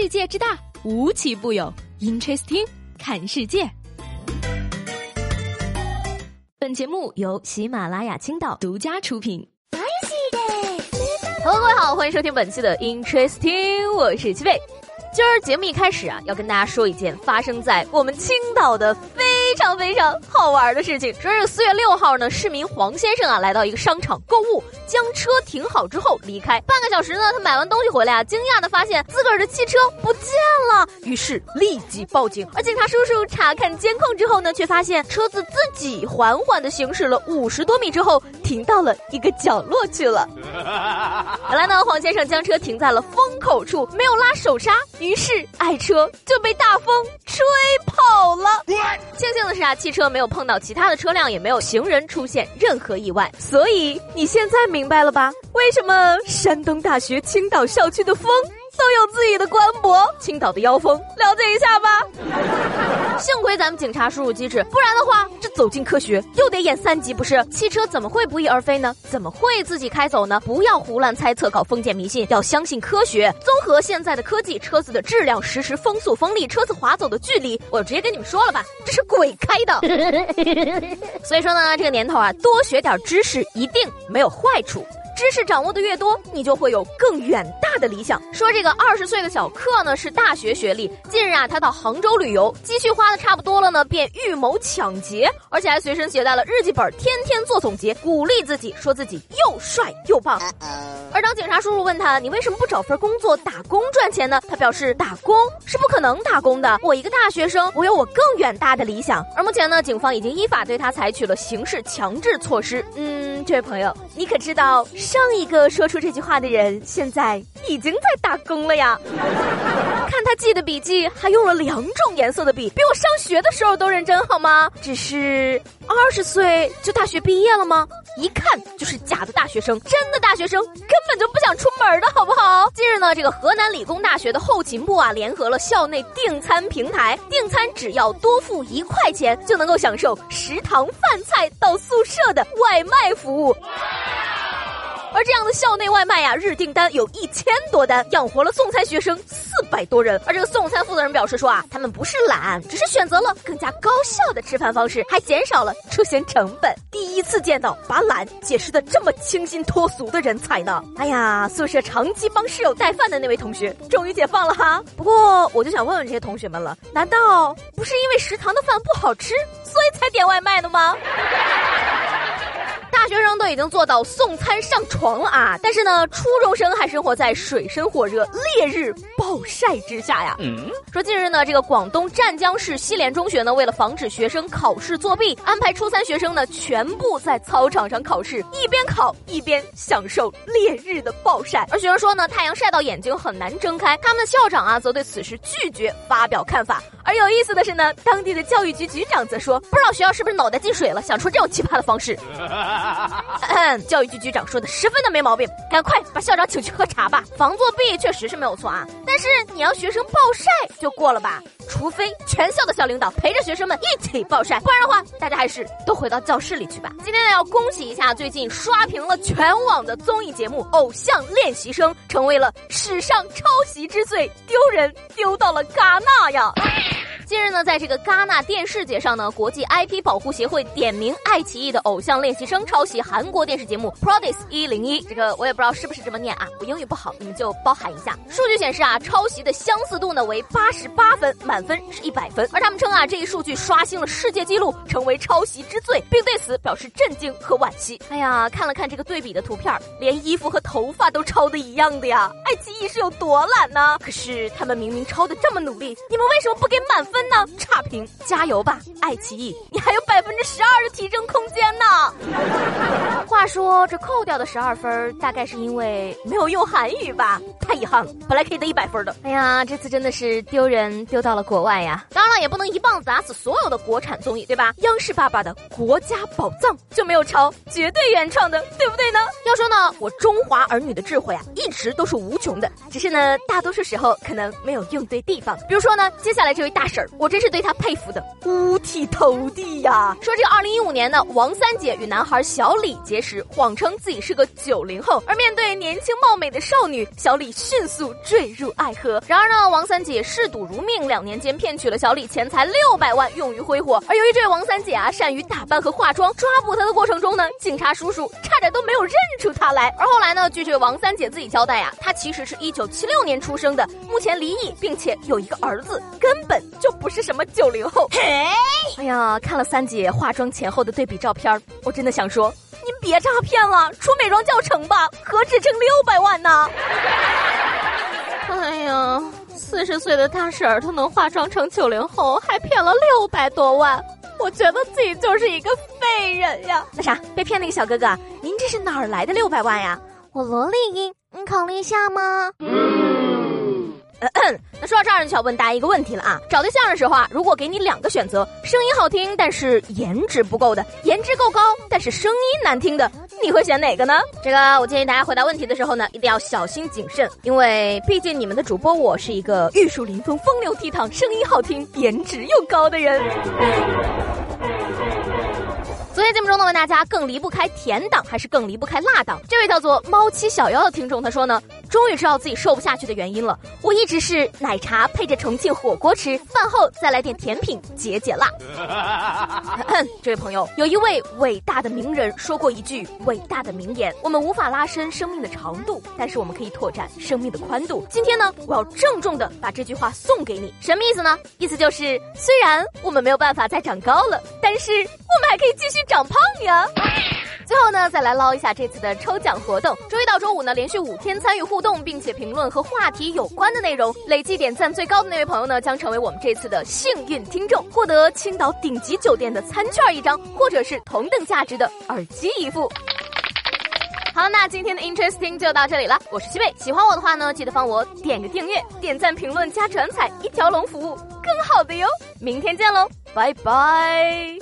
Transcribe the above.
世界之大，无奇不有。Interesting，看世界。本节目由喜马拉雅青岛独家出品。Hello，各位好，欢迎收听本期的 Interesting，我是七贝。今儿节目一开始啊，要跟大家说一件发生在我们青岛的非。非常非常好玩的事情，说是四月六号呢，市民黄先生啊来到一个商场购物，将车停好之后离开。半个小时呢，他买完东西回来啊，惊讶的发现自个儿的汽车不见了，于是立即报警。而警察叔叔查看监控之后呢，却发现车子自己缓缓的行驶了五十多米之后，停到了一个角落去了。原来呢，黄先生将车停在了风口处，没有拉手刹，于是爱车就被大风吹跑了。庆幸的是啊，汽车没有碰到其他的车辆，也没有行人出现任何意外。所以你现在明白了吧？为什么山东大学青岛校区的风？都有自己的官博，青岛的妖风，了解一下吧。幸亏咱们警察叔叔机智，不然的话，这走进科学又得演三集，不是？汽车怎么会不翼而飞呢？怎么会自己开走呢？不要胡乱猜测，搞封建迷信，要相信科学。综合现在的科技，车子的质量、实时风速、风力、车子滑走的距离，我直接跟你们说了吧，这是鬼开的。所以说呢，这个年头啊，多学点知识一定没有坏处。知识掌握的越多，你就会有更远大的理想。说这个二十岁的小克呢，是大学学历。近日啊，他到杭州旅游，积蓄花的差不多了呢，便预谋抢劫，而且还随身携带了日记本，天天做总结，鼓励自己，说自己又帅又棒。而当警察叔叔问他，你为什么不找份工作打工赚钱呢？他表示，打工是不可能打工的。我一个大学生，我有我更远大的理想。而目前呢，警方已经依法对他采取了刑事强制措施。嗯，这位朋友，你可知道？上一个说出这句话的人，现在已经在打工了呀。看他记的笔记，还用了两种颜色的笔，比我上学的时候都认真，好吗？只是二十岁就大学毕业了吗？一看就是假的大学生，真的大学生根本就不想出门的好不好？近日呢，这个河南理工大学的后勤部啊，联合了校内订餐平台，订餐只要多付一块钱，就能够享受食堂饭菜到宿舍的外卖服务。而这样的校内外卖呀，日订单有一千多单，养活了送餐学生四百多人。而这个送餐负责人表示说啊，他们不是懒，只是选择了更加高效的吃饭方式，还减少了出行成本。第一次见到把懒解释的这么清新脱俗的人才呢！哎呀，宿舍长期帮室友带饭的那位同学终于解放了哈。不过我就想问问这些同学们了，难道不是因为食堂的饭不好吃，所以才点外卖的吗？大学生都已经做到送餐上床了啊，但是呢，初中生还生活在水深火热、烈日暴晒之下呀。嗯，说近日呢，这个广东湛江市西联中学呢，为了防止学生考试作弊，安排初三学生呢全部在操场上考试，一边考一边享受烈日的暴晒。而学生说呢，太阳晒到眼睛很难睁开。他们的校长啊，则对此事拒绝发表看法。而有意思的是呢，当地的教育局局长则说，不知道学校是不是脑袋进水了，想出这种奇葩的方式。教育局局长说的十分的没毛病，赶快把校长请去喝茶吧。防作弊确实是没有错啊，但是你要学生暴晒就过了吧？除非全校的校领导陪着学生们一起暴晒，不然的话，大家还是都回到教室里去吧。今天呢，要恭喜一下最近刷屏了全网的综艺节目《偶像练习生》，成为了史上抄袭之最，丢人丢到了戛纳呀。近日呢，在这个戛纳电视节上呢，国际 IP 保护协会点名爱奇艺的《偶像练习生》抄袭韩国电视节目《Prodis 一零一》，这个我也不知道是不是这么念啊，我英语不好，你们就包涵一下。数据显示啊，抄袭的相似度呢为八十八分，满分是一百分。而他们称啊，这一数据刷新了世界纪录，成为抄袭之最，并对此表示震惊和惋惜。哎呀，看了看这个对比的图片，连衣服和头发都抄的一样的呀，爱奇艺是有多懒呢？可是他们明明抄的这么努力，你们为什么不给满分？分呢？差评，加油吧，爱奇艺，你还有百分之十二的提升空间呢。话说这扣掉的十二分，大概是因为没有用韩语吧？太遗憾了，本来可以得一百分的。哎呀，这次真的是丢人丢到了国外呀！当然了，也不能一棒子打死所有的国产综艺，对吧？央视爸爸的国家宝藏就没有抄，绝对原创的，对不对呢？要说呢，我中华儿女的智慧啊，一直都是无穷的，只是呢，大多数时候可能没有用对地方。比如说呢，接下来这位大婶儿。我真是对他佩服的五体投地呀。说这个二零一五年呢，王三姐与男孩小李结识，谎称自己是个九零后，而面对年轻貌美的少女，小李迅速坠入爱河。然而呢，王三姐嗜赌如命，两年间骗取了小李钱财六百万，用于挥霍。而由于这位王三姐啊，善于打扮和化妆，抓捕她的过程中呢，警察叔叔差点都没有认出她来。而后来呢，据这位王三姐自己交代啊，她其实是一九七六年出生的，目前离异，并且有一个儿子，根本就不是什么九零后。哎呀，看了三姐化妆前后的对比照片，我真的想说，您别诈骗了，出美妆教程吧，何止挣六百万呢？哎呀，四十岁的大婶儿，她能化妆成九零后，还骗了六百多万，我觉得自己就是一个废人呀。那啥，被骗那个小哥哥，您这是哪儿来的六百万呀？我萝莉音，你考虑一下吗？那说到这儿，就要问大家一个问题了啊！找对象的时候啊，如果给你两个选择，声音好听但是颜值不够的，颜值够高但是声音难听的，你会选哪个呢？这个我建议大家回答问题的时候呢，一定要小心谨慎，因为毕竟你们的主播我是一个玉树临风、风流倜傥、声音好听、颜值又高的人。昨天节目中呢，问大家更离不开甜党还是更离不开辣党？这位叫做猫七小妖的听众他说呢，终于知道自己瘦不下去的原因了。我一直是奶茶配着重庆火锅吃，饭后再来点甜品解解辣。这位朋友，有一位伟大的名人说过一句伟大的名言：我们无法拉伸生命的长度，但是我们可以拓展生命的宽度。今天呢，我要郑重的把这句话送给你，什么意思呢？意思就是虽然我们没有办法再长高了，但是我们还可以继续。长胖呀！最后呢，再来捞一下这次的抽奖活动。周一到周五呢，连续五天参与互动，并且评论和话题有关的内容，累计点赞最高的那位朋友呢，将成为我们这次的幸运听众，获得青岛顶级酒店的餐券一张，或者是同等价值的耳机一副。好，那今天的 Interesting 就到这里了。我是七贝，喜欢我的话呢，记得帮我点个订阅、点赞、评论加转采，一条龙服务，更好的哟。明天见喽，拜拜。